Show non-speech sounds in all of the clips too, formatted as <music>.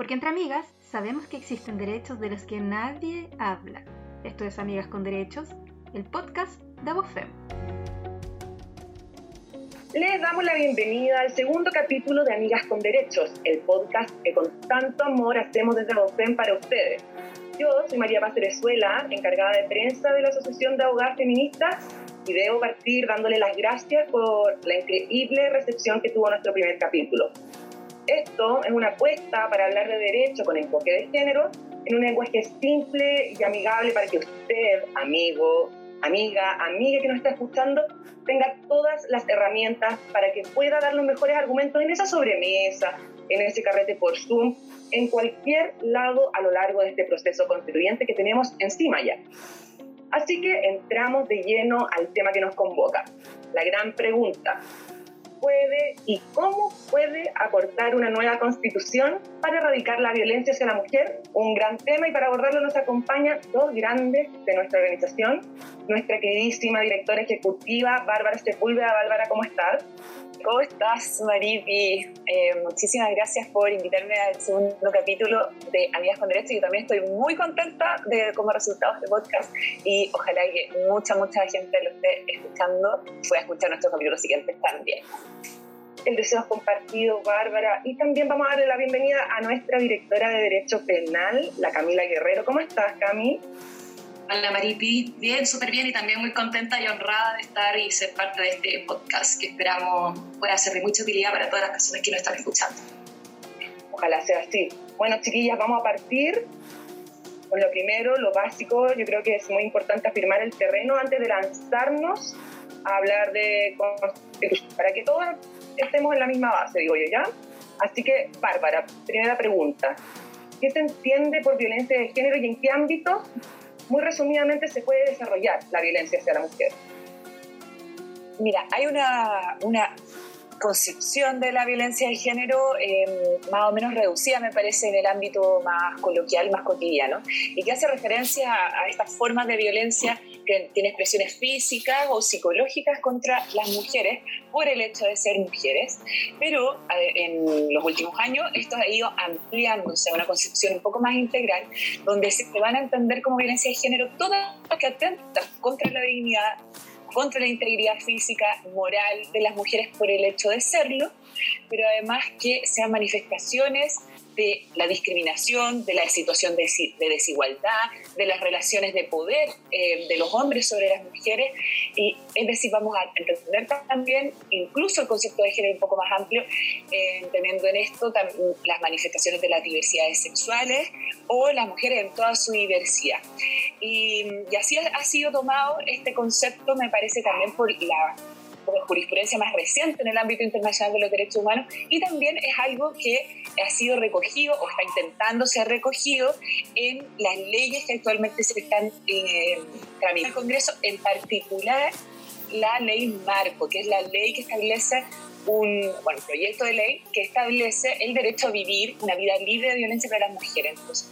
Porque entre amigas sabemos que existen derechos de los que nadie habla. Esto es Amigas con Derechos, el podcast de Abofem. Les damos la bienvenida al segundo capítulo de Amigas con Derechos, el podcast que con tanto amor hacemos desde Abofem para ustedes. Yo soy María Paz Venezuela, encargada de prensa de la Asociación de Abogadas Feministas, y debo partir dándole las gracias por la increíble recepción que tuvo nuestro primer capítulo. Esto es una apuesta para hablar de derecho con enfoque de género en un lenguaje simple y amigable para que usted, amigo, amiga, amiga que nos está escuchando, tenga todas las herramientas para que pueda dar los mejores argumentos en esa sobremesa, en ese carrete por Zoom, en cualquier lado a lo largo de este proceso constituyente que tenemos encima ya. Así que entramos de lleno al tema que nos convoca, la gran pregunta, puede y cómo puede aportar una nueva constitución para erradicar la violencia hacia la mujer, un gran tema y para abordarlo nos acompañan dos grandes de nuestra organización, nuestra queridísima directora ejecutiva Bárbara Sepúlveda. Bárbara, ¿cómo estás? ¿Cómo estás, Maripi? Eh, muchísimas gracias por invitarme al segundo capítulo de Amigas con Derecho. Yo también estoy muy contenta de como resultado de este podcast y ojalá que mucha, mucha gente lo esté escuchando pueda escuchar nuestros capítulos siguientes también. El deseo es compartido, Bárbara. Y también vamos a darle la bienvenida a nuestra directora de Derecho Penal, la Camila Guerrero. ¿Cómo estás, Cami? Hola Maripi, bien, súper bien y también muy contenta y honrada de estar y ser parte de este podcast que esperamos pueda ser de mucha utilidad para todas las personas que nos están escuchando. Ojalá sea así. Bueno, chiquillas, vamos a partir con lo primero, lo básico. Yo creo que es muy importante afirmar el terreno antes de lanzarnos a hablar de para que todos estemos en la misma base, digo yo, ¿ya? Así que, Bárbara, primera pregunta. ¿Qué se entiende por violencia de género y en qué ámbito muy resumidamente se puede desarrollar la violencia hacia la mujer? Mira, hay una, una concepción de la violencia de género em, más o menos reducida, me parece, en el ámbito más coloquial, más cotidiano, y que hace referencia a, a estas formas de violencia que tienen expresiones físicas o psicológicas contra las mujeres por el hecho de ser mujeres, pero en los últimos años esto ha ido ampliándose a una concepción un poco más integral, donde se van a entender como violencia de género todas las que atentan contra la dignidad contra la integridad física, moral de las mujeres por el hecho de serlo, pero además que sean manifestaciones de la discriminación, de la situación de, desigualdad, de las relaciones de poder eh, de los hombres sobre las mujeres. Y es decir, vamos a entender también incluso el concepto de género un poco más amplio, eh, entendiendo en esto las manifestaciones de las diversidades sexuales o las mujeres en toda su diversidad. Y, y así ha sido tomado este concepto, me parece también por la jurisprudencia más reciente en el ámbito internacional de los derechos humanos y también es algo que ha sido recogido o está intentando ser recogido en las leyes que actualmente se están eh, tramitando en el Congreso, en particular la ley Marco, que es la ley que establece un bueno, proyecto de ley que establece el derecho a vivir una vida libre de violencia para las mujeres. Entonces,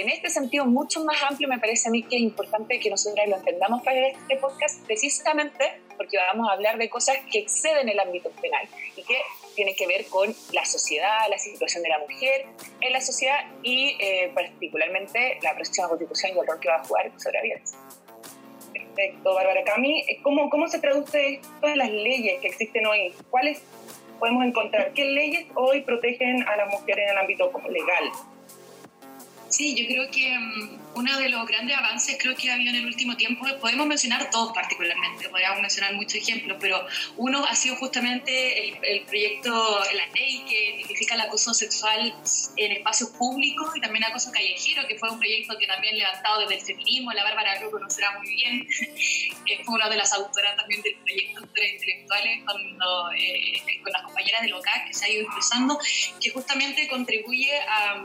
en este sentido mucho más amplio me parece a mí que es importante que nosotros lo entendamos para este podcast precisamente porque vamos a hablar de cosas que exceden el ámbito penal y que tienen que ver con la sociedad, la situación de la mujer en la sociedad y eh, particularmente la próxima constitución y el rol que va a jugar sobre violencia. Perfecto, Bárbara Cami. ¿Cómo, ¿Cómo se traduce esto en las leyes que existen hoy? ¿Cuáles podemos encontrar? ¿Qué leyes hoy protegen a las mujeres en el ámbito legal? Sí, yo creo que mm, uno de los grandes avances creo que ha habido en el último tiempo, podemos mencionar dos particularmente, podríamos mencionar muchos ejemplos, pero uno ha sido justamente el, proyecto, la ley que tipifica el acoso sexual en espacios públicos y también acoso callejero, que fue un proyecto que también levantado desde el feminismo, la Bárbara lo conocerá muy bien, <laughs> fue una de las autoras también del proyecto de intelectuales cuando, eh, con las compañeras de local que se ha ido impulsando, que justamente contribuye a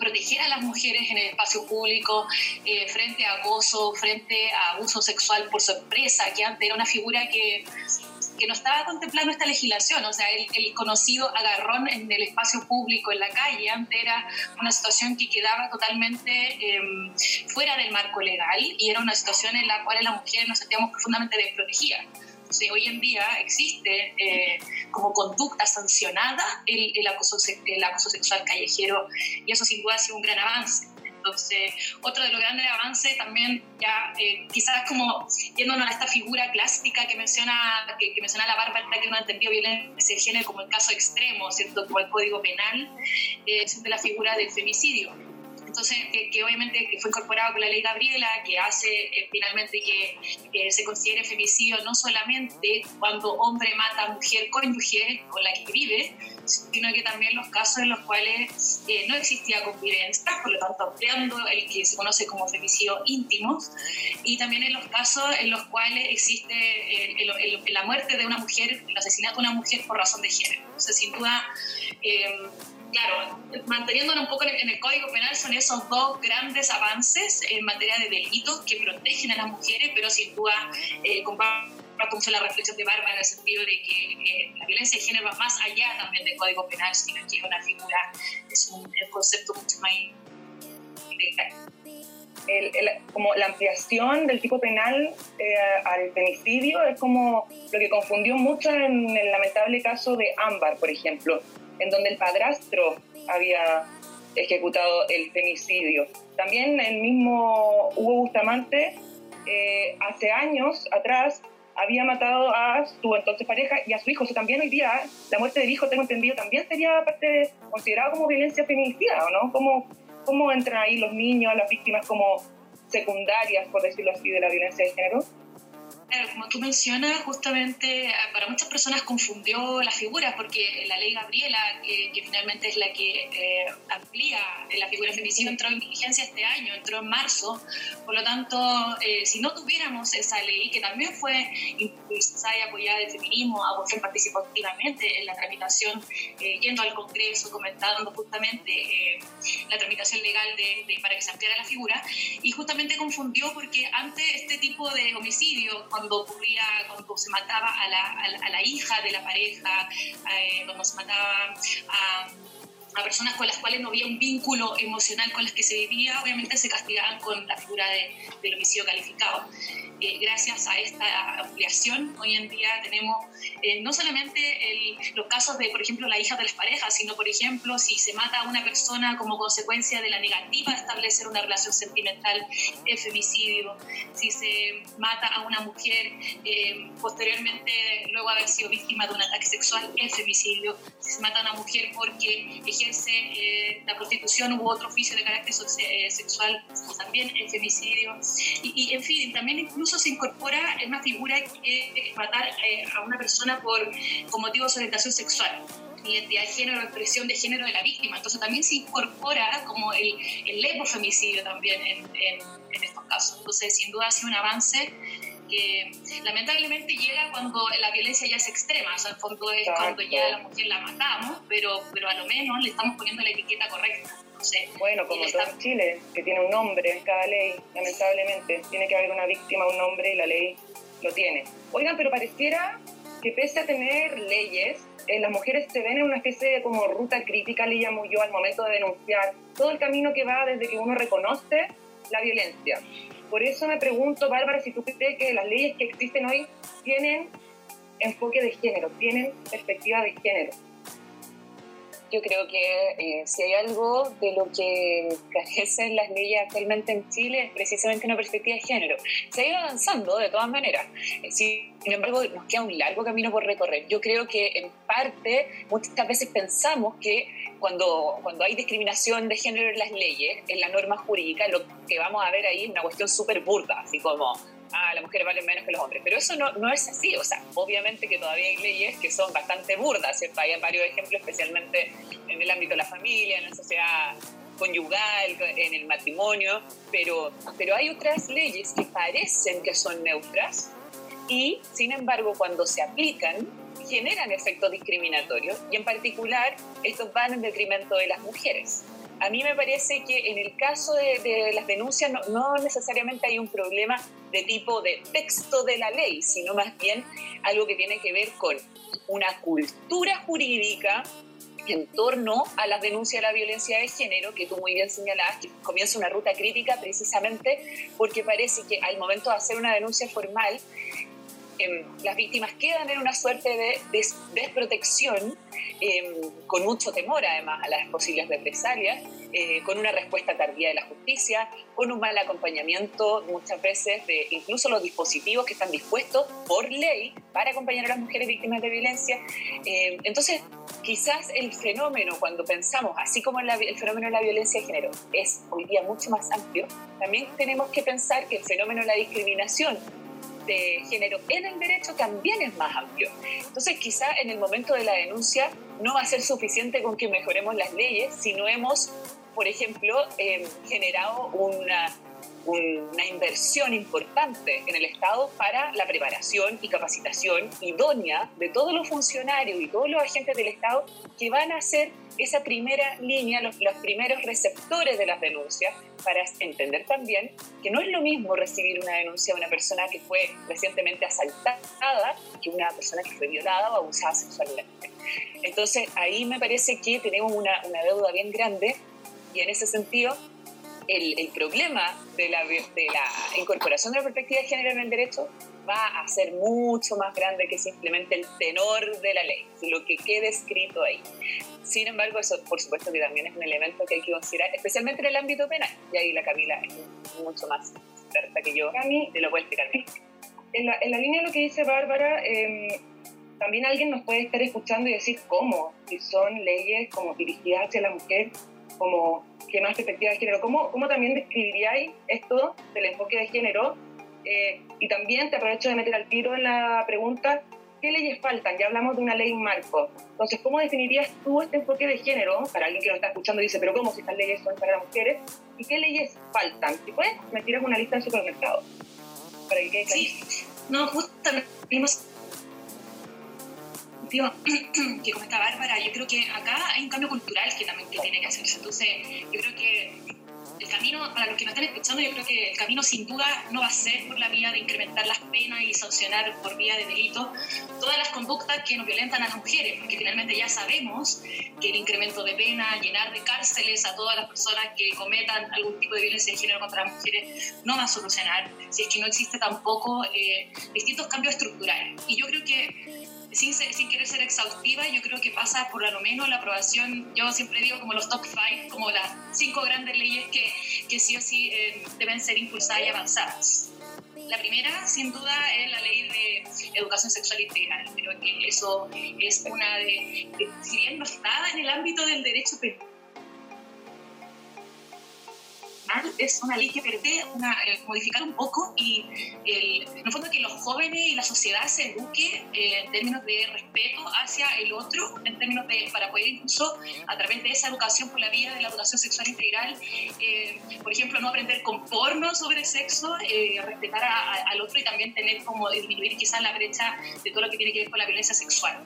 proteger a las mujeres en el espacio público eh, frente a acoso, frente a abuso sexual por su empresa, que antes era una figura que, que no estaba contemplando esta legislación, o sea, el, conocido agarrón en el espacio público, en la calle, antes era una situación que quedaba totalmente em, fuera del marco legal y era una situación en la cual las mujeres nos sentíamos profundamente desprotegidas Entonces, hoy en día existe eh, como conducta sancionada el, el, acoso, el acoso sexual callejero y eso sin duda ha sido un gran avance. Entonces, otro de los grandes avances también, ya eh, quizás como yéndonos a esta figura clásica que menciona, que, menciona la Bárbara, que no ha entendido violencia de género como el caso extremo, ¿cierto? Como el código penal, eh, es de la figura del femicidio entonces, que, obviamente fue incorporado con la ley Gabriela, que hace eh, finalmente que se considere femicidio no solamente cuando hombre mata a mujer cónyuge con la que vive, sino que también los casos en los cuales eh, no existía convivencia, por lo tanto ampliando el que se conoce como femicidio íntimo, y también en los casos en los cuales existe eh, la muerte de una mujer, el asesinato de una mujer por razón de género. Entonces, sin duda, claro, manteniéndonos un poco en el Código Penal son esos dos grandes avances en materia de delitos que protegen a las mujeres, pero sin duda eh, comparto mucho la reflexión de Bárbara en el sentido de que eh, la violencia de género va más allá también del Código Penal, sino que es una figura, es un, concepto mucho más el, como la ampliación del tipo penal eh, al femicidio es como lo que confundió mucho en el lamentable caso de Ámbar, por ejemplo, en donde el padrastro había ejecutado el femicidio. También el mismo Hugo Bustamante, eh, hace años atrás, había matado a su entonces pareja y a su hijo. O sea, también hoy día la muerte del hijo, tengo entendido, también sería parte de, considerado como violencia feminicida, ¿o no? ¿Cómo, ¿Cómo entran ahí los niños, las víctimas como secundarias, por decirlo así, de la violencia de género? Claro, como tú mencionas, justamente eh, para muchas personas confundió las figuras porque la ley Gabriela, que, finalmente es la que eh, amplía la figura femicida, entró en vigencia este año, entró en marzo. Por lo tanto, eh, si no tuviéramos esa ley, que también fue impulsada y apoyada del feminismo, Agustín participó activamente en la tramitación, yendo al Congreso, comentando justamente la tramitación legal de, para que se ampliara la figura, y justamente confundió porque antes este tipo de homicidio, cuando ocurría, cuando se mataba a la, a la, hija de la pareja, eh, cuando se mataba a, a, personas con las cuales no había un vínculo emocional con las que se vivía, obviamente se castigaban con la figura de, del homicidio calificado. Eh, gracias a esta ampliación, hoy en día tenemos eh, no solamente los casos de, por ejemplo, la hija de las parejas, sino, por ejemplo, si se mata a una persona como consecuencia de la negativa de establecer una relación sentimental, es femicidio. Si se mata a una mujer eh, posteriormente, luego haber sido víctima de un ataque sexual, es femicidio. Si se mata a una mujer porque ejerce la prostitución u otro oficio de carácter sexual, también es femicidio. Y, y, en fin, también incluso se incorpora en una figura que es matar eh, a una persona por, con motivos de orientación sexual identidad de género, expresión de género de la víctima. Entonces también se incorpora como el, el femicidio también en, en, estos casos. Entonces sin duda ha sido un avance que lamentablemente llega cuando la violencia ya es extrema, o sea, el fondo es cuando ya la mujer la matamos, pero, pero a lo menos le estamos poniendo la etiqueta correcta. Bueno, como todo en Chile, que tiene un nombre en cada ley, lamentablemente. Tiene que haber una víctima, un nombre y la ley lo tiene. Oigan, pero pareciera que pese a tener leyes, eh, las mujeres se ven en una especie de como ruta crítica, le llamo yo, al momento de denunciar todo el camino que va desde que uno reconoce la violencia. Por eso me pregunto, Bárbara, si tú crees que las leyes que existen hoy tienen enfoque de género, tienen perspectiva de género yo creo que eh, si hay algo de lo que carecen las leyes actualmente en Chile es precisamente una perspectiva de género. Se ha ido avanzando de todas maneras. Eh, sin embargo, nos queda un largo camino por recorrer. Yo creo que en parte muchas veces pensamos que cuando, cuando hay discriminación de género en las leyes, en la norma jurídica, lo que vamos a ver ahí es una cuestión súper burda, así como ah, las mujeres valen menos que los hombres. Pero eso no, no es así. O sea, obviamente que todavía hay leyes que son bastante burdas, ¿cierto? Hay varios ejemplos, especialmente en el ámbito de la familia, en la sociedad conyugal, en el matrimonio, pero, pero hay otras leyes que parecen que son neutras y, sin embargo, cuando se aplican, generan efectos discriminatorios y en particular estos van en detrimento de las mujeres a mí me parece que en el caso de, las denuncias no, necesariamente hay un problema de tipo de texto de la ley, sino más bien algo que tiene que ver con una cultura jurídica en torno a las denuncias de la violencia de género, que tú muy bien señalabas, que comienza una ruta crítica precisamente porque parece que al momento de hacer una denuncia formal, em, las víctimas quedan en una suerte de desprotección, em, con mucho temor además a las posibles represalias, eh, con una respuesta tardía de la justicia, con un mal acompañamiento muchas veces de incluso los dispositivos que están dispuestos por ley para acompañar a las mujeres víctimas de violencia. Em, entonces, quizás el fenómeno, cuando pensamos, así como el fenómeno de la violencia de género es hoy día mucho más amplio, también tenemos que pensar que el fenómeno de la discriminación género en el derecho también es más amplio. Entonces, quizá en el momento de la denuncia no va a ser suficiente con que mejoremos las leyes si no hemos, por ejemplo, eh, generado una una inversión importante en el Estado para la preparación y capacitación idónea de todos los funcionarios y todos los agentes del Estado que van a ser esa primera línea, los, primeros receptores de las denuncias, para entender también que no es lo mismo recibir una denuncia de una persona que fue recientemente asaltada que una persona que fue violada o abusada sexualmente. Entonces ahí me parece que tenemos una deuda bien grande y en ese sentido el, problema de la, de la incorporación de la perspectiva de género en el derecho va a ser mucho más grande que simplemente el tenor de la ley, lo que quede escrito ahí. Sin embargo, eso por supuesto que también es un elemento que hay que considerar, especialmente en el ámbito penal. Y ahí la Camila es mucho más experta que yo, Cami, te lo puedo explicar En la, en la línea de lo que dice Bárbara, em, también alguien nos puede estar escuchando y decir cómo, si son leyes como dirigidas hacia la mujer, como que más perspectiva de género. ¿Cómo, cómo también describiríais esto del enfoque de género? Eh, y también te aprovecho de meter al tiro en la pregunta, ¿qué leyes faltan? Ya hablamos de una ley marco. Entonces, ¿cómo definirías tú este enfoque de género? Para alguien que lo está escuchando y dice, pero ¿cómo si estas leyes son para las mujeres? ¿Y qué leyes faltan? Si puedes, me tiras una lista en supermercado. Para que quede Sí, no, justamente <clears throat> que comenta Bárbara, yo creo que acá hay un cambio cultural que también que tiene que hacerse. Entonces, yo creo que el camino, para los que nos están escuchando, yo creo que el camino sin duda no va a ser por la vía de incrementar las penas y sancionar por vía de delito todas las conductas que nos violentan a las mujeres, porque finalmente ya sabemos que el incremento de pena, llenar de cárceles a todas las personas que cometan algún tipo de violencia de género contra las mujeres, no va a solucionar si es que no existe tampoco eh, distintos cambios estructurales. Y yo creo que sin, sin querer ser exhaustiva, yo creo que pasa por lo menos la aprobación, yo siempre digo como los top five, como las cinco grandes leyes que, que sí o sí eh, deben ser impulsadas y avanzadas. La primera, sin duda, es la ley de educación sexual integral. Creo que eso es una de, si bien no está en el ámbito del derecho penal, es una ley que permite eh, modificar un poco y el, en el fondo que los jóvenes y la sociedad se eduque eh, en términos de respeto hacia el otro, en términos de, para poder incluso a través de esa educación por la vía de la educación sexual integral, eh, por ejemplo, no aprender con porno sobre sexo, respetar al otro y también tener como disminuir quizás la brecha de todo lo que tiene que ver con la violencia sexual.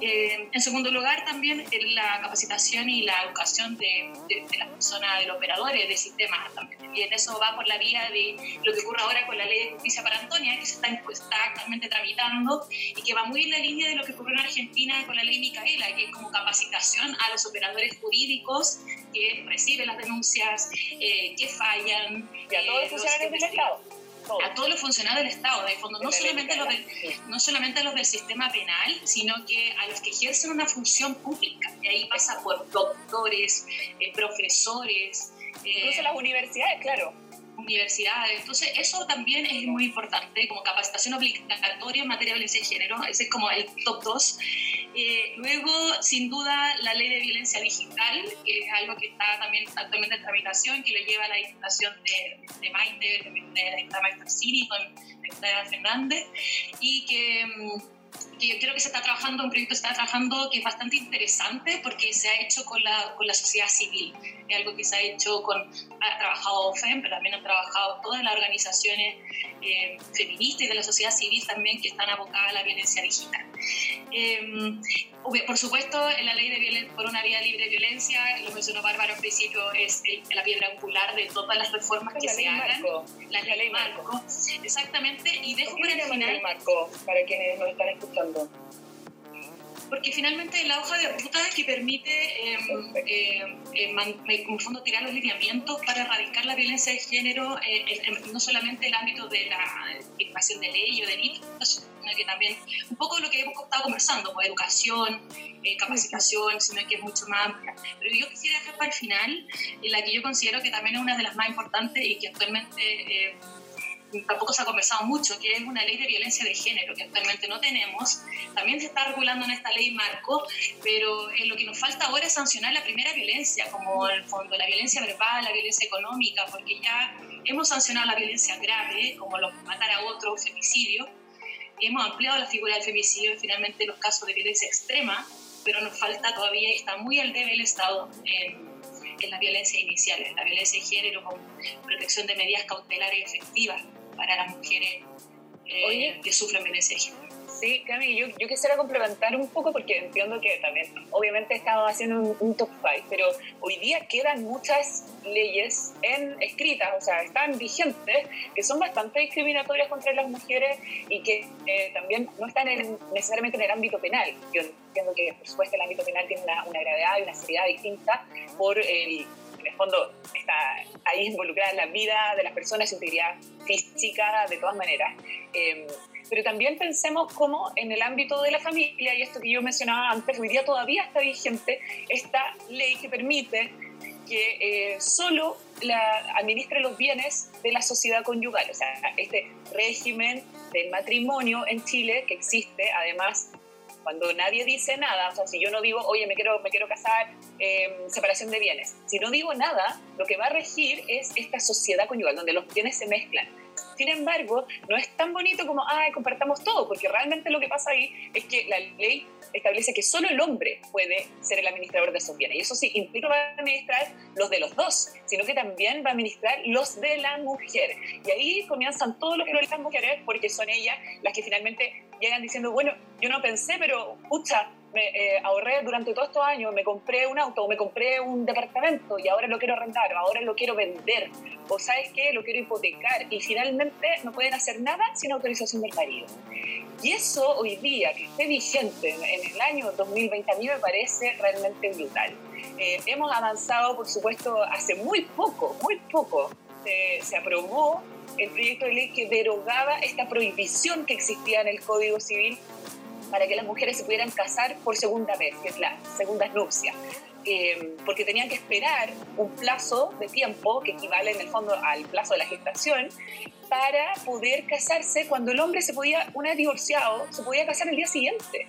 en segundo lugar, también la capacitación y la educación de, de las personas, de los operadores, de sistemas también. Y en eso va por la vía de lo que ocurre ahora con la ley de justicia para Antonia, que se está, está actualmente tramitando y que va muy en la línea de lo que ocurrió en Argentina con la ley Micaela, que es como capacitación a los operadores jurídicos que reciben las denuncias, eh, que fallan. Y a todos los funcionarios del Estado a todos los funcionarios del Estado, de fondo, no solamente, los del, no solamente a los del sistema penal, sino que a los que ejercen una función pública. Y ahí pasa por doctores, eh, profesores, Incluso las universidades, claro. Universidades. Entonces, eso también es muy importante, como capacitación obligatoria en materia de violencia de género. Ese es como el top 2. Eh, luego, sin duda, la ley de violencia digital, que es algo que está también actualmente en tramitación, que lo lleva a la Diputación de, de Maite, de, de la diputada Maite Cini con la Fernández, y que mm, que yo creo que se está trabajando, un proyecto se está trabajando que es bastante interesante porque se ha hecho con la, con la sociedad civil. Es algo que se ha hecho con, ha trabajado FEM, pero también han trabajado todas las organizaciones eh, feministas y de la sociedad civil también que están abocadas a la violencia digital. Eh, por supuesto, en la ley de por una vía libre de violencia, lo mencionó Bárbara al principio, es la piedra angular de todas las reformas que se hagan. La, ley marco. Exactamente. Y dejo para el final. Ley marco, para quienes nos están escuchando. Porque finalmente la hoja de ruta que permite, eh, eh, en fondo, tirar los lineamientos para erradicar la violencia de género, eh, no solamente en el ámbito de la educación de ley o de delitos, sino que también un poco lo que hemos estado conversando, pues educación, capacitación, sino que es mucho más amplia. Pero yo quisiera dejar para el final, la que yo considero que también es una de las más importantes y que actualmente tampoco se ha conversado mucho, que es una ley de violencia de género que actualmente no tenemos. También se está regulando en esta ley marco, pero eh, lo que nos falta ahora es sancionar la primera violencia, como en el fondo la violencia verbal, la violencia económica, porque ya hemos sancionado la violencia grave, como los matar a otro, femicidio. Hemos ampliado la figura del femicidio y finalmente los casos de violencia extrema, pero nos falta todavía, está muy al debe el Estado en, en las violencias iniciales, la violencia de género con protección de medidas cautelares efectivas para las mujeres eh, que sufren violencia de género. Sí, Cami, yo, yo, quisiera complementar un poco porque entiendo que también, obviamente, estamos haciendo un, top 5, pero hoy día quedan muchas leyes en, escritas, o sea, están vigentes, que son bastante discriminatorias contra las mujeres y que eh, también no están necesariamente en el ámbito penal. Yo entiendo que, por supuesto, el ámbito penal tiene una, una gravedad y una seriedad distinta por en el fondo está ahí involucrada la vida de las personas, su integridad física, de todas maneras. Em, pero también pensemos cómo en el ámbito de la familia, y esto que yo mencionaba antes, hoy día todavía está vigente esta ley que permite que eh, solo la, administre los bienes de la sociedad conyugal, o sea, este régimen del matrimonio en Chile que existe, además cuando nadie dice nada, o sea, si yo no digo, oye, me quiero, me quiero casar, em, separación de bienes, si no digo nada, lo que va a regir es esta sociedad conyugal, donde los bienes se mezclan. Sin embargo, no es tan bonito como, ay, compartamos todo, porque realmente lo que pasa ahí es que la ley establece que solo el hombre puede ser el administrador de esos bienes. Y eso sí, implica va a administrar los de los dos, sino que también va a administrar los de la mujer. Y ahí comienzan todos los problemas de las mujeres, porque son ellas las que finalmente llegan diciendo, bueno, yo no pensé, pero, pucha, me eh, ahorré durante todos estos años, me compré un auto me compré un departamento y ahora lo quiero rentar ahora lo quiero vender o sabes qué, lo quiero hipotecar y finalmente no pueden hacer nada sin autorización del marido. Y eso hoy día, que esté vigente en, el año 2020, a mí me parece realmente brutal. Eh, hemos avanzado, por supuesto, hace muy poco, muy poco, se aprobó el proyecto de ley que derogaba esta prohibición que existía en el Código Civil para que las mujeres se pudieran casar por segunda vez, que es la segunda nupcia. Eh, porque tenían que esperar un plazo de tiempo que equivale en el fondo al plazo de la gestación para poder casarse cuando el hombre se podía, una vez divorciado, se podía casar el día siguiente.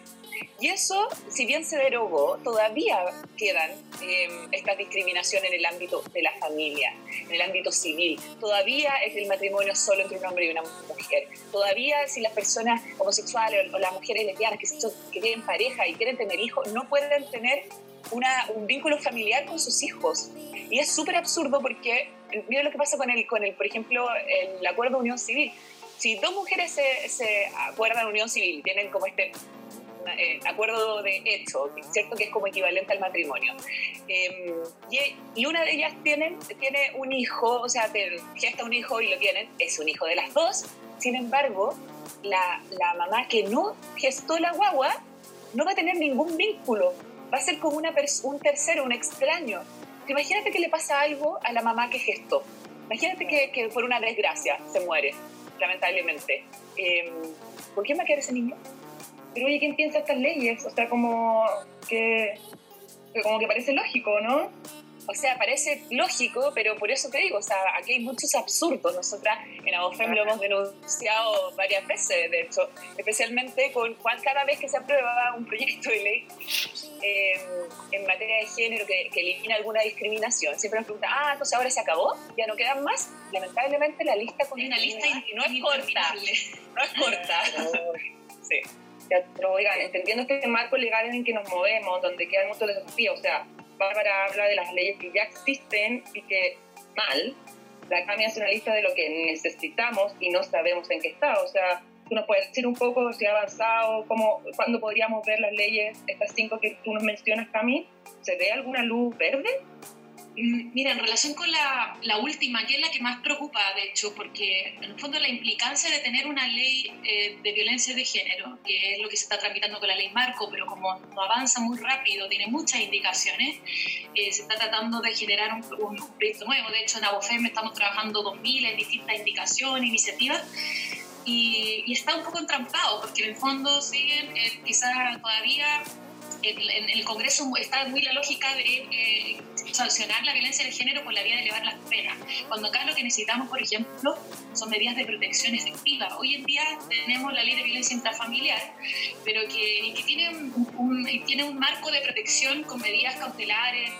Y eso, si bien se derogó, todavía quedan eh, esta discriminación en el ámbito de la familia, en el ámbito civil. Todavía es el matrimonio solo entre un hombre y una mujer. Todavía si las personas homosexuales o las mujeres lesbianas que, que tienen pareja y quieren tener hijos, no pueden tener un vínculo familiar con sus hijos. Y es súper absurdo porque, mira lo que pasa con el, con el, por ejemplo, el acuerdo de unión civil. Si dos mujeres se, se acuerdan unión civil, tienen como este eh, acuerdo de hecho, ¿cierto? Que es como equivalente al matrimonio. Em, y, una de ellas tiene, tiene un hijo, o sea, gesta un hijo y lo tienen, es un hijo de las dos. Sin embargo, la, la mamá que no gestó la guagua no va a tener ningún vínculo, va a ser como una un tercero, un extraño. Imagínate que le pasa algo a la mamá que gestó. Imagínate que, que por una desgracia se muere, lamentablemente. Eh, ¿Por qué va a quedar ese niño? Pero oye, ¿quién piensa estas leyes? O sea, como que, como que parece lógico, ¿no? O sea, parece lógico, pero por eso te digo, o sea, aquí hay muchos absurdos. Nosotras en Abofem lo hemos denunciado varias veces, de hecho, especialmente con cada vez que se aprueba un proyecto de ley eh, en materia de género que, elimina alguna discriminación. Siempre nos preguntan, ah, entonces ahora se acabó, ya no quedan más. Lamentablemente la lista con una lista y no es corta. No es corta. <laughs> sí. Pero, oigan, entendiendo este marco legal en el que nos movemos, donde quedan muchos desafíos, o sea, Bárbara habla de las leyes que ya existen y que mal, la CAMI hace una lista de lo que necesitamos y no sabemos en qué está. O sea, tú nos puedes decir un poco si ha avanzado, cómo, cuándo podríamos ver las leyes, estas cinco que tú nos mencionas, Cami. ¿Se ve alguna luz verde? Mm, mira, en relación con la, la, última, que es la que más preocupa, de hecho, porque en el fondo la implicancia de tener una ley eh, de violencia de género, que es lo que se está tramitando con la ley Marco, pero como no avanza muy rápido, tiene muchas indicaciones, eh, se está tratando de generar un, proyecto nuevo. De hecho, en Abofem estamos trabajando 2.000 en distintas indicaciones, iniciativas, y, está un poco entrampado, porque en el fondo siguen eh, quizás todavía en, el Congreso está muy la lógica de eh, sancionar la violencia de género por la vía de elevar las penas, cuando acá lo que necesitamos, por ejemplo, son medidas de protección efectiva. Hoy en día tenemos la ley de violencia intrafamiliar, pero que, que tiene, un, tiene un marco de protección con medidas cautelares,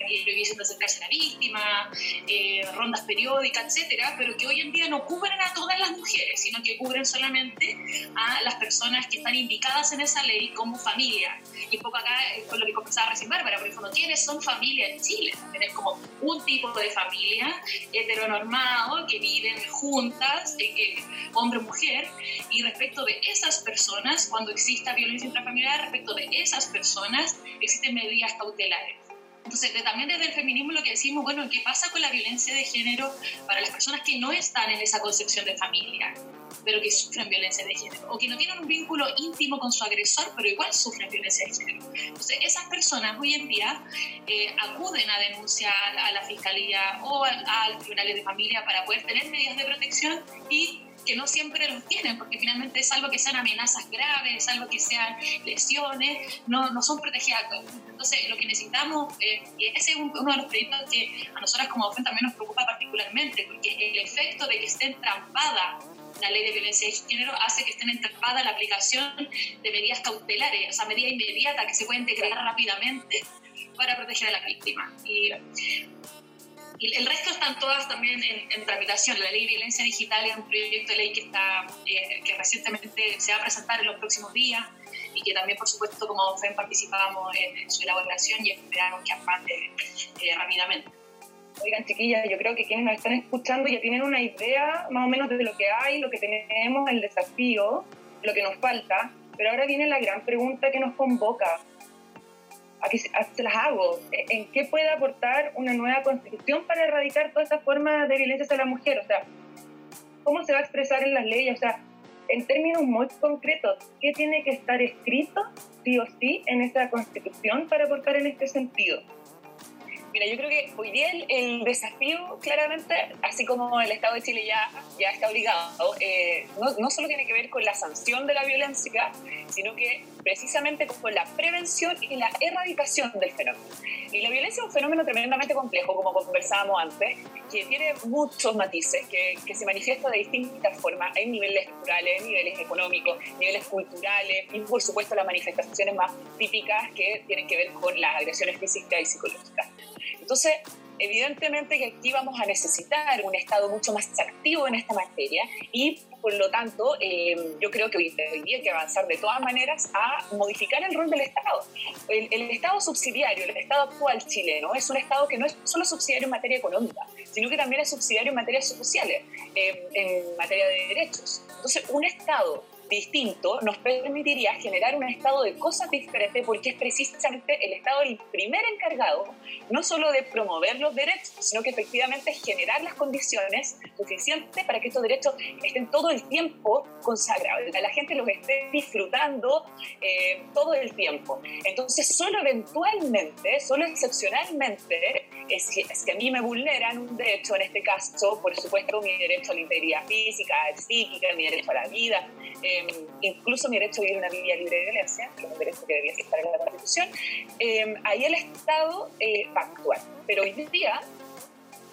eh, prohibición de acercarse a la víctima, eh, rondas periódicas, etcétera, pero que hoy en día no cubren a todas las mujeres, sino que cubren solamente a las personas que están indicadas en esa ley como familia. Y un poco acá con lo que conversaba recién Bárbara, porque cuando ¿quiénes son familia en Chile? Tienes como un tipo de familia heteronormado que viven juntas, eh, que, hombre-mujer, y respecto de esas personas, cuando exista violencia intrafamiliar, respecto de esas personas, existen medidas cautelares. Entonces, también desde el feminismo lo que decimos, bueno, ¿qué pasa con la violencia de género para las personas que no están en esa concepción de familia, pero que sufren violencia de género? O que no tienen un vínculo íntimo con su agresor, pero igual sufren violencia de género. Entonces, esas personas hoy en día eh, acuden a denunciar a la fiscalía o al tribunal de familia para poder tener medidas de protección y que no siempre los tienen, porque finalmente es algo que sean amenazas graves, es algo que sean lesiones, no, no son protegidas. Entonces, lo que necesitamos, eh, y ese es uno de los proyectos que a nosotras como OFEN también nos preocupa particularmente, porque el efecto de que esté entrampada la ley de violencia de género hace que estén entrampada la aplicación de medidas cautelares, o sea, medidas inmediatas que se pueden declarar rápidamente para proteger a la víctima. El resto están todas también en, tramitación. La ley de violencia digital es un proyecto de ley que, está, eh, que recientemente se va a presentar en los próximos días y que también, por supuesto, como FEM participamos en, su elaboración y esperamos que avance eh, rápidamente. Oigan, chiquillas, yo creo que quienes nos están escuchando ya tienen una idea más o menos de lo que hay, lo que tenemos, el desafío, lo que nos falta, pero ahora viene la gran pregunta que nos convoca a qué se las hago, en qué puede aportar una nueva constitución para erradicar toda esta forma de violencia hacia la mujer, o sea, cómo se va a expresar en las leyes, o sea, en términos muy concretos, ¿qué tiene que estar escrito sí o sí en esa constitución para aportar en este sentido? Mira, yo creo que hoy día el, desafío, claramente, así como el Estado de Chile ya, ya está obligado, eh, no, no, solo tiene que ver con la sanción de la violencia, sino que precisamente con la prevención y la erradicación del fenómeno. Y la violencia es un fenómeno tremendamente complejo, como conversábamos antes, que tiene muchos matices, que, se manifiesta de distintas formas, en niveles estructurales, niveles económicos, niveles culturales, y por supuesto las manifestaciones más típicas que tienen que ver con las agresiones físicas y psicológicas. Entonces, evidentemente que aquí vamos a necesitar un Estado mucho más activo en esta materia y por lo tanto eh, yo creo que hoy, día hay que avanzar de todas maneras a modificar el rol del Estado. El, Estado subsidiario, el Estado actual chileno, es un Estado que no es solo subsidiario en materia económica, sino que también es subsidiario en materia sociales, eh, en materia de derechos. Entonces, un Estado distinto nos permitiría generar un estado de cosas diferentes porque es precisamente el Estado el primer encargado no solo de promover los derechos, sino que efectivamente generar las condiciones suficientes para que estos derechos estén todo el tiempo consagrados, la gente los esté disfrutando eh, todo el tiempo. Entonces, solo eventualmente, solo excepcionalmente, es que, es que a mí me vulneran un derecho, en este caso, por supuesto, mi derecho a la integridad física, psíquica, mi derecho a la vida. Eh, incluso mi derecho a vivir una vida libre de violencia, que es un derecho que debería estar en la Constitución, eh, ahí el Estado eh, va a actuar. Pero hoy día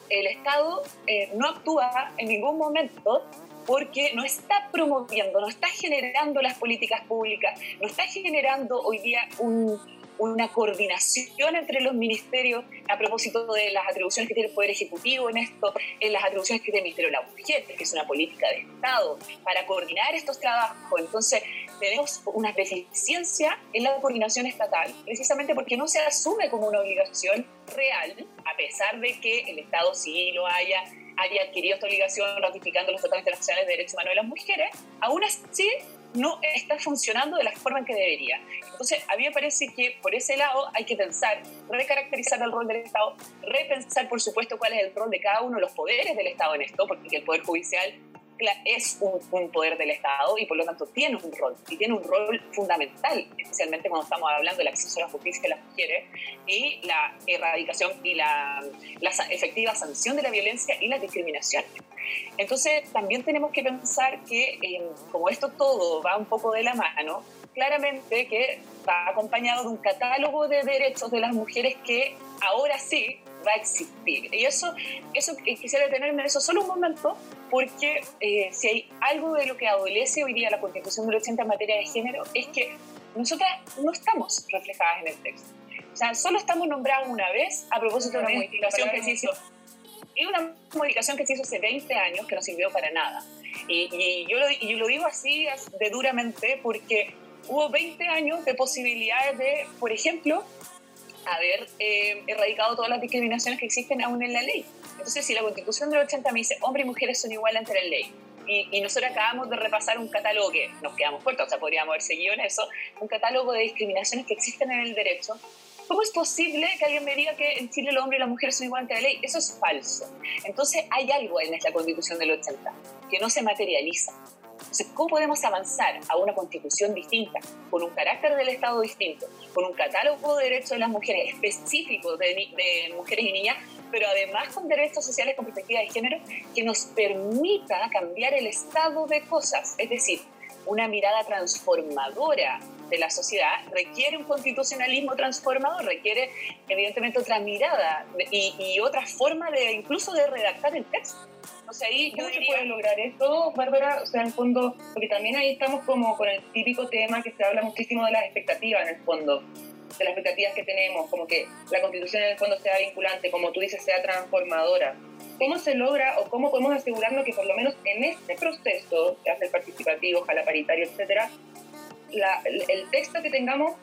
el Estado eh, no actúa en ningún momento porque no está promoviendo, no está generando las políticas públicas, no está generando hoy día un, una coordinación entre los ministerios a propósito de las atribuciones que tiene el Poder Ejecutivo en esto, en las atribuciones que tiene el Ministerio de la Mujer, que es una política de Estado, para coordinar estos trabajos. Entonces, tenemos una deficiencia en la coordinación estatal, precisamente porque no se asume como una obligación real, a pesar de que el Estado sí lo haya haya adquirido esta obligación ratificando los tratados internacionales de derechos humanos de las mujeres, aún así no está funcionando de la forma en que debería. Entonces, a mí me parece que por ese lado hay que pensar, recaracterizar el rol del Estado, repensar, por supuesto, cuál es el rol de cada uno de los poderes del Estado en esto, porque el Poder Judicial es un, poder del Estado y por lo tanto tiene un rol, y tiene un rol fundamental, especialmente cuando estamos hablando del acceso a la justicia de las mujeres y la erradicación y la, la efectiva sanción de la violencia y la discriminación. Entonces también tenemos que pensar que eh, como esto todo va un poco de la mano, claramente que va acompañado de un catálogo de derechos de las mujeres que ahora sí va a existir. Y eso, eso quisiera detenerme en eso solo un momento, porque eh, si hay algo de lo que adolece hoy día la Constitución del 80 en materia de género, es que nosotras no estamos reflejadas en el texto. O sea, solo estamos nombradas una vez a propósito de una modificación que se hizo. Y una modificación que se hizo hace 20 años que no sirvió para nada. Y, y yo, lo, y yo lo digo así de duramente porque hubo 20 años de posibilidades de, por ejemplo, haber eh, erradicado todas las discriminaciones que existen aún en la ley. Entonces, si la Constitución del 80 me dice hombres y mujeres son iguales ante la ley, y, y, nosotros acabamos de repasar un catálogo que nos quedamos cortos, o sea, podríamos haber seguido en eso, un catálogo de discriminaciones que existen en el derecho, ¿cómo es posible que alguien me diga que en Chile los hombres y las mujeres son iguales ante la ley? Eso es falso. Entonces, hay algo en esta Constitución del 80 que no se materializa. Entonces, ¿cómo podemos avanzar a una constitución distinta, con un carácter del Estado distinto, con un catálogo de derechos de las mujeres específicos de, de mujeres y niñas, pero además con derechos sociales con perspectiva de género, que nos permita cambiar el estado de cosas? Es decir, una mirada transformadora de la sociedad requiere un constitucionalismo transformador, requiere evidentemente otra mirada y, y otra forma de incluso de redactar el texto. O sea, ahí ¿Cómo se puede lograr esto, Bárbara? O sea, en fondo, porque también ahí estamos como con el típico tema que se habla muchísimo de las expectativas, en el fondo, de las expectativas que tenemos, como que la constitución en el fondo sea vinculante, como tú dices, sea transformadora. ¿Cómo se logra o cómo podemos asegurarnos que por lo menos en este proceso, que hace participativo, ojalá paritario, etcétera, la, el texto que tengamos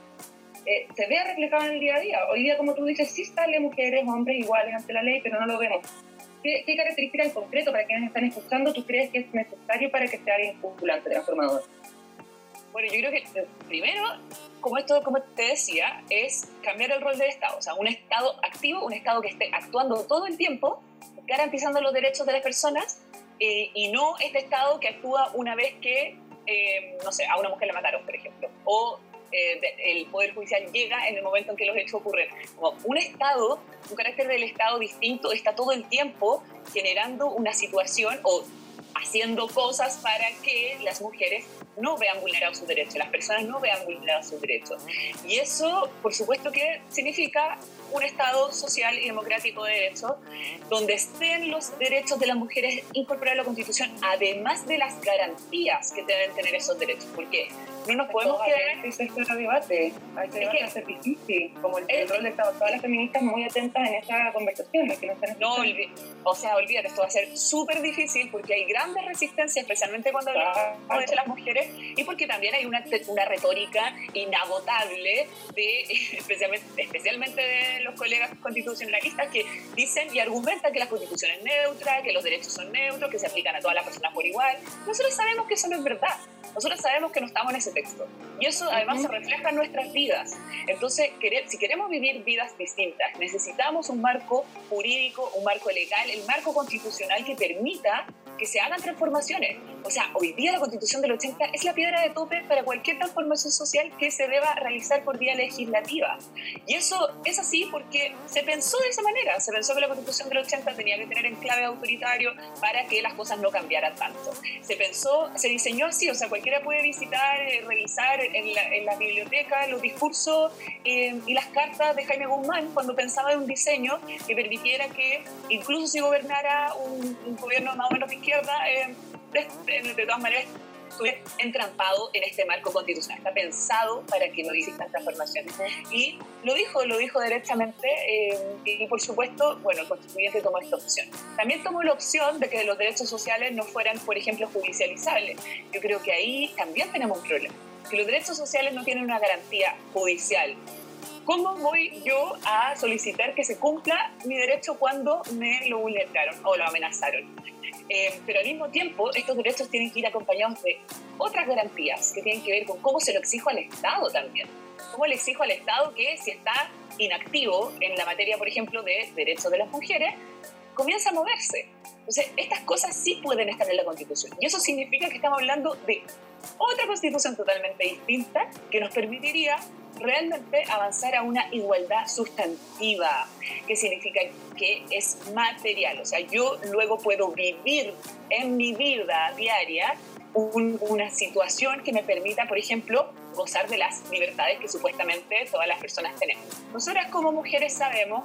eh, se vea reflejado en el día a día? Hoy día, como tú dices, sí sale mujeres, hombres iguales ante la ley, pero no lo vemos. ¿Qué, características en concreto para quienes están escuchando tú crees que es necesario para que sea vinculante, transformador? Bueno, yo creo que primero, como esto, como te decía, es cambiar el rol del Estado, o sea, un Estado activo, un Estado que esté actuando todo el tiempo, garantizando los derechos de las personas, eh, y no este Estado que actúa una vez que, eh, no sé, a una mujer la mataron, por ejemplo, o eh, el Poder Judicial llega en el momento en que los hechos ocurren. Como un Estado, un carácter del Estado distinto, está todo el tiempo generando una situación o haciendo cosas para que las mujeres no vean vulnerados sus derechos, las personas no vean vulnerados sus derechos. Y eso, por supuesto que significa un Estado social y democrático de derecho, donde estén los derechos de las mujeres incorporados a la Constitución, además de las garantías que deben tener esos derechos. Porque no nos podemos quedar... Ese es el debate. Hay que debate ser difícil, como el, rol de Estado. Todas las feministas muy atentas en esta conversación. Que no, no o sea, olvídate, esto va a ser súper difícil porque hay grandes resistencias, especialmente cuando hablamos de las mujeres, y porque también hay una, una retórica inagotable, de, <laughs> especialmente, especialmente de los colegas constitucionalistas, que dicen y argumentan que la constitución es neutra, que los derechos son neutros, que se aplican a todas las personas por igual. Nosotros sabemos que eso no es verdad. Nosotros sabemos que no estamos en ese texto. Y eso además se refleja en nuestras vidas. Entonces, si queremos vivir vidas distintas, necesitamos un marco jurídico, un marco legal, el marco constitucional que permita que se hagan transformaciones. O sea, hoy día la Constitución del 80 es la piedra de tope para cualquier transformación social que se deba realizar por vía legislativa. Y eso es así porque se pensó de esa manera. Se pensó que la Constitución del 80 tenía que tener enclave autoritario para que las cosas no cambiaran tanto. Se pensó, se diseñó así, o sea, cualquiera puede visitar, eh, revisar en la, en la, biblioteca los discursos eh, y las cartas de Jaime Guzmán cuando pensaba en un diseño que permitiera que, incluso si gobernara un, un gobierno más o menos de izquierda, eh, de, de, todas maneras estuviera entrampado en este marco constitucional. Está pensado para que no existan transformaciones. Y lo dijo, lo dijo derechamente eh, y por supuesto, bueno, el constituyente tomó esta opción. También tomó la opción de que los derechos sociales no fueran, por ejemplo, judicializables. Yo creo que ahí también tenemos un problema. Que los derechos sociales no tienen una garantía judicial ¿Cómo voy yo a solicitar que se cumpla mi derecho cuando me lo vulneraron o lo amenazaron? Eh, pero al mismo tiempo, estos derechos tienen que ir acompañados de otras garantías que tienen que ver con cómo se lo exijo al Estado también. ¿Cómo le exijo al Estado que si está inactivo en la materia, por ejemplo, de derechos de las mujeres, comienza a moverse? Entonces, estas cosas sí pueden estar en la Constitución. Y eso significa que estamos hablando de otra Constitución totalmente distinta que nos permitiría realmente avanzar a una igualdad sustantiva, que significa que es material. O sea, yo luego puedo vivir en mi vida diaria una situación que me permita, por ejemplo, gozar de las libertades que supuestamente todas las personas tenemos. Nosotras como mujeres sabemos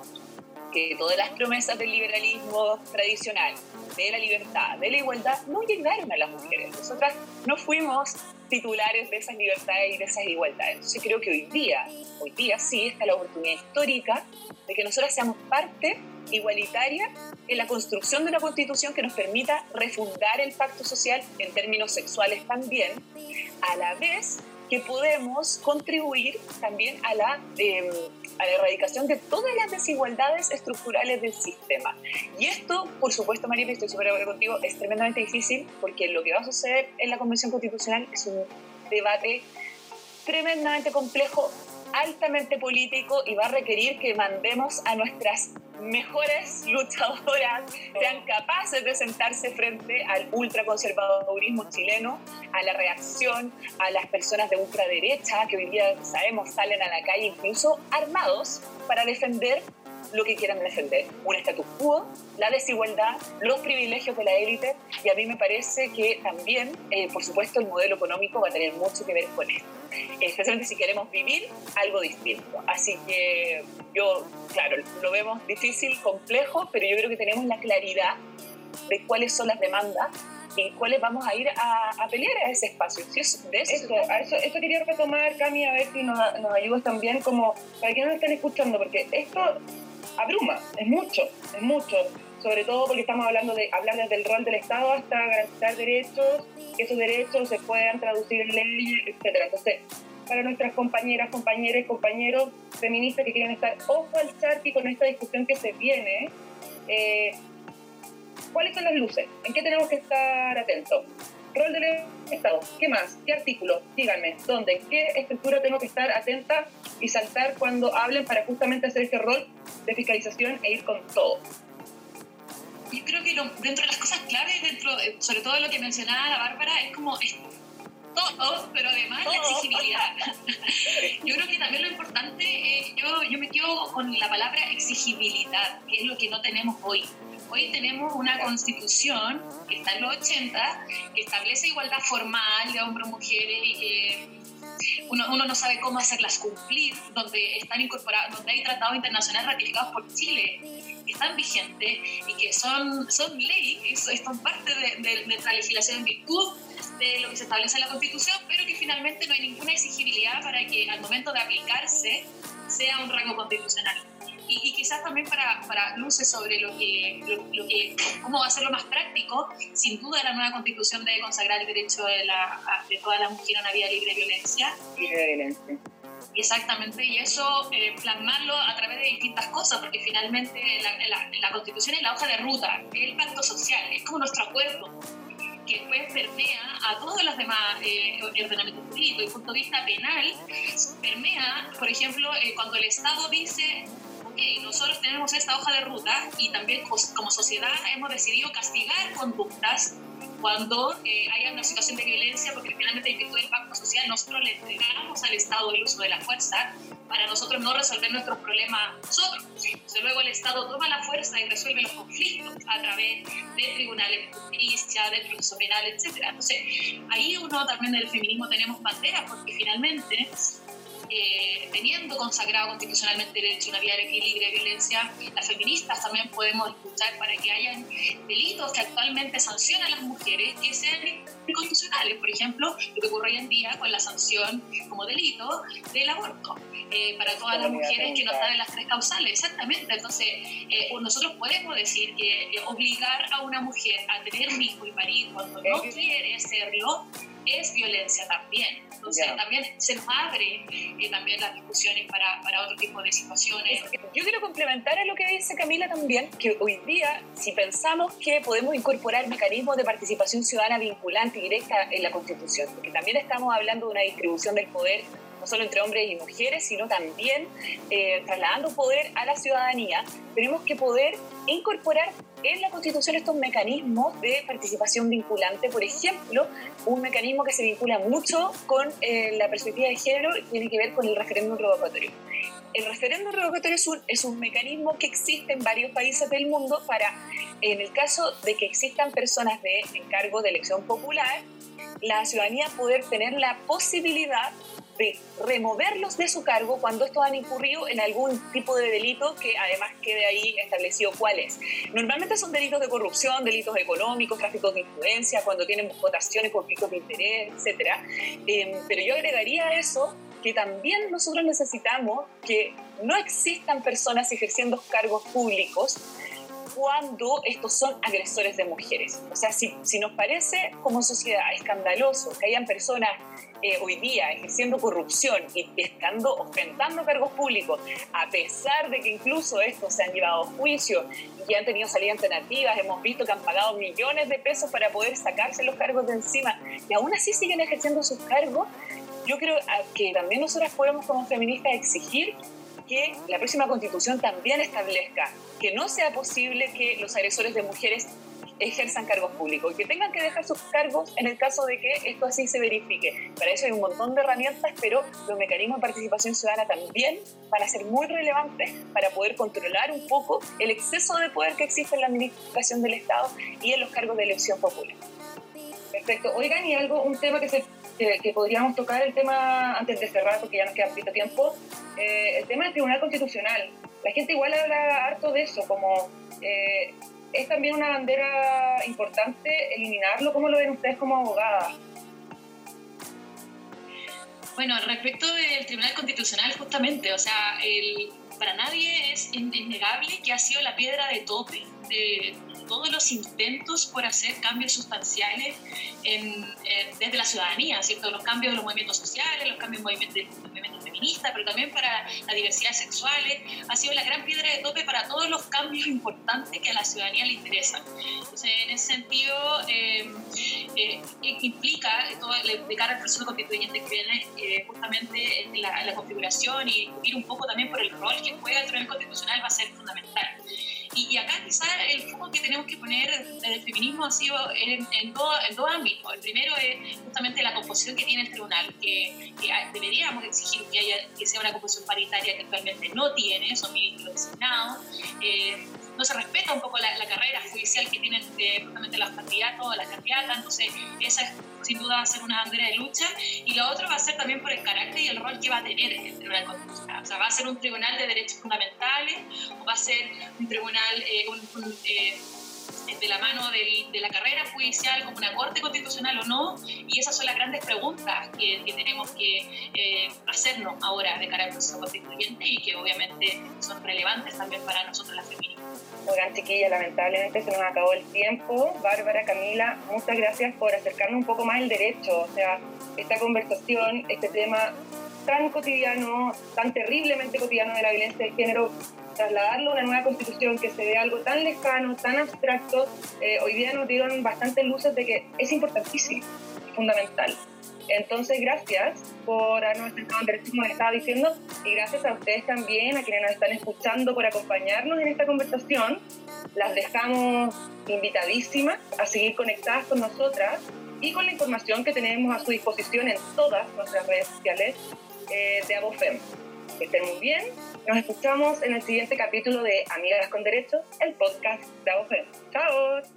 que todas las promesas del liberalismo tradicional, de la libertad, de la igualdad, no llegaron a las mujeres. Nosotras no fuimos titulares de esas libertades y de esas igualdades. Entonces creo que hoy día, hoy día sí está la oportunidad histórica de que nosotras seamos parte igualitaria en la construcción de una constitución que nos permita refundar el pacto social en términos sexuales también, a la vez que podemos contribuir también a la, em, a la erradicación de todas las desigualdades estructurales del sistema. Y esto, por supuesto, María, estoy súper de acuerdo contigo, es tremendamente difícil porque lo que va a suceder en la Convención Constitucional es un debate tremendamente complejo, altamente político y va a requerir que mandemos a nuestras mejores luchadoras sean capaces de sentarse frente al ultraconservadurismo chileno, a la reacción, a las personas de ultraderecha que hoy día sabemos salen a la calle incluso armados para defender lo que quieran defender, un status quo, la desigualdad, los privilegios de la élite y a mí me parece que también, eh, por supuesto, el modelo económico va a tener mucho que ver con esto, especialmente si queremos vivir algo distinto. Así que yo, claro, lo vemos difícil, complejo, pero yo creo que tenemos la claridad de cuáles son las demandas y cuáles vamos a ir a, pelear a ese espacio. de eso, eso, quería retomar, Cami, a ver si nos, nos ayudas también, como para que nos estén escuchando, porque esto abruma, es mucho, es mucho, sobre todo porque estamos hablando de hablar desde el rol del Estado hasta garantizar derechos, que esos derechos se puedan traducir en leyes, etc. Entonces, para nuestras compañeras, compañeros, compañeros feministas que quieren estar ojo al charqui con esta discusión que se viene, eh, ¿cuáles son las luces? ¿En qué tenemos que estar atentos? Rol del Estado. ¿Qué más? ¿Qué artículo? Díganme, ¿dónde? ¿Qué estructura tengo que estar atenta y saltar cuando hablen para justamente hacer este rol de fiscalización e ir con todo? Yo creo que dentro de las cosas claves, dentro, sobre todo lo que mencionaba la Bárbara, es como todo, pero además la exigibilidad. <laughs> yo creo que también lo importante es, yo, yo me quedo con la palabra exigibilidad, que es lo que no tenemos hoy. Hoy tenemos una constitución que está en los 80, que establece igualdad formal de hombres y mujeres y que uno, uno, no sabe cómo hacerlas cumplir, donde están incorporados, donde hay tratados internacionales ratificados por Chile que están vigentes y que son, son ley, que son parte de, de, de nuestra legislación en virtud de lo que se establece en la Constitución, pero que finalmente no hay ninguna exigibilidad para que al momento de aplicarse sea un rango constitucional y, quizás también para, para, luces sobre lo que, lo, que, cómo va a ser lo más práctico, sin duda la nueva constitución debe consagrar el derecho de, la, de todas las mujeres a una vida libre de violencia. Libre de violencia. Exactamente, y eso eh, plasmarlo a través de distintas cosas, porque finalmente la, la, la, constitución es la hoja de ruta, es el pacto social, es como nuestro acuerdo que después permea a todos los demás eh, ordenamientos jurídicos. Y punto de vista penal, permea, por ejemplo, eh, cuando el Estado dice nosotros tenemos esta hoja de ruta y también como sociedad hemos decidido castigar conductas cuando eh, haya una situación de violencia, porque finalmente en virtud del pacto social nosotros le entregamos al Estado el uso de la fuerza para nosotros no resolver nuestros problemas nosotros. Entonces, luego el Estado toma la fuerza y resuelve los conflictos a través de tribunales de justicia, de proceso penal, etc. Entonces, ahí uno también del feminismo tenemos banderas, porque finalmente eh, teniendo consagrado constitucionalmente el derecho a una vida libre de violencia, las feministas también podemos luchar para que hayan delitos que actualmente sancionan a las mujeres que sean inconstitucionales. Por ejemplo, lo que ocurre hoy en día con la sanción como delito del aborto eh, para todas las mujeres que no están en las tres causales. Exactamente. Entonces, eh, nosotros podemos decir que obligar a una mujer a tener un hijo y parir cuando no quiere hacerlo es violencia también. Entonces, también se nos abre eh, también las discusiones para, para, otro tipo de situaciones. Yo quiero complementar a lo que dice Camila también, que hoy día, si pensamos que podemos incorporar mecanismos de participación ciudadana vinculante y directa en la Constitución, porque también estamos hablando de una distribución del poder no solo entre hombres y mujeres, sino también eh, trasladando poder a la ciudadanía, tenemos que poder incorporar en la Constitución estos mecanismos de participación vinculante, por ejemplo, un mecanismo que se vincula mucho con eh, la perspectiva de género tiene que ver con el referéndum revocatorio. El referéndum revocatorio es un, es un mecanismo que existe en varios países del mundo para, en el caso de que existan personas de encargo de elección popular, la ciudadanía poder tener la posibilidad de removerlos de su cargo cuando estos han incurrido en algún tipo de delito que además quede ahí establecido cuál es. Normalmente son delitos de corrupción, delitos económicos, tráficos de influencia, cuando tienen votaciones, conflictos de interés, etc. Em, pero yo agregaría a eso que también nosotros necesitamos que no existan personas ejerciendo cargos públicos cuando estos son agresores de mujeres. O sea, si nos parece como sociedad escandaloso que hayan personas eh, hoy día ejerciendo corrupción y estando ostentando cargos públicos, a pesar de que incluso estos se han llevado a juicio y han tenido salidas alternativas, hemos visto que han pagado millones de pesos para poder sacarse los cargos de encima y aún así siguen ejerciendo sus cargos, yo creo que también nosotras podemos como feministas exigir que la próxima constitución también establezca que no sea posible que los agresores de mujeres ejerzan cargos públicos y que tengan que dejar sus cargos en el caso de que esto así se verifique. Para eso hay un montón de herramientas, pero los mecanismos de participación ciudadana también van a ser muy relevantes para poder controlar un poco el exceso de poder que existe en la administración del Estado y en los cargos de elección popular. Perfecto. Oigan, y algo, un tema que, se, que, podríamos tocar, el tema antes de cerrar, porque ya nos queda poquito tiempo, eh, el tema del Tribunal Constitucional. La gente igual habla harto de eso, como eh, es también una bandera importante eliminarlo. ¿Cómo lo ven ustedes como abogadas? Bueno, respecto del Tribunal Constitucional, justamente, o sea, el, para nadie es innegable que ha sido la piedra de tope de todos los intentos por hacer cambios sustanciales desde la ciudadanía, ¿cierto? Los cambios de los movimientos sociales, los cambios de los movimientos feministas, pero también para la diversidad sexuales, ha sido la gran piedra de tope para todos los cambios importantes que a la ciudadanía le interesan. Entonces, en ese sentido, eh, eh, implica todo de cara al proceso constituyente que viene eh, justamente en la, la, configuración y ir un poco también por el rol que juega el Tribunal Constitucional va a ser fundamental. Y, acá quizás el foco que tenemos que poner desde el feminismo ha sido en, en, en dos ámbitos. El primero es justamente la composición que tiene el tribunal, que, deberíamos exigir que, haya, que sea una composición paritaria que actualmente no tiene, son ministros designados. Eh, no se respeta un poco la, carrera judicial que tienen eh, justamente los candidatos, las candidatas, entonces esa es, sin duda va a ser una bandera de lucha y lo otro va a ser también por el carácter y el rol que va a tener el Tribunal Constitucional. O sea, va a ser un tribunal de derechos fundamentales o va a ser un tribunal, eh, eh, de la mano de la carrera judicial como una corte constitucional o no, y esas son las grandes preguntas que, tenemos que eh, hacernos ahora de cara al proceso constituyente y que obviamente son relevantes también para nosotros las feministas. Oigan, chiquilla, lamentablemente se nos acabó el tiempo. Bárbara, Camila, muchas gracias por acercarnos un poco más el derecho, o sea, esta conversación, este tema tan cotidiano, tan terriblemente cotidiano de la violencia de género, trasladarlo a una nueva constitución que se ve algo tan lejano, tan abstracto, eh, hoy día nos dieron bastantes luces de que es importantísimo, fundamental. Entonces, gracias por habernos acercado en derecho, como les estaba diciendo, y gracias a ustedes también, a quienes nos están escuchando, por acompañarnos en esta conversación. Las dejamos invitadísimas a seguir conectadas con nosotras y con la información que tenemos a su disposición en todas nuestras redes sociales eh, de Abofem. Que estén muy bien. Nos escuchamos en el siguiente capítulo de Amigas con Derechos, el podcast de Abofem. ¡Chao!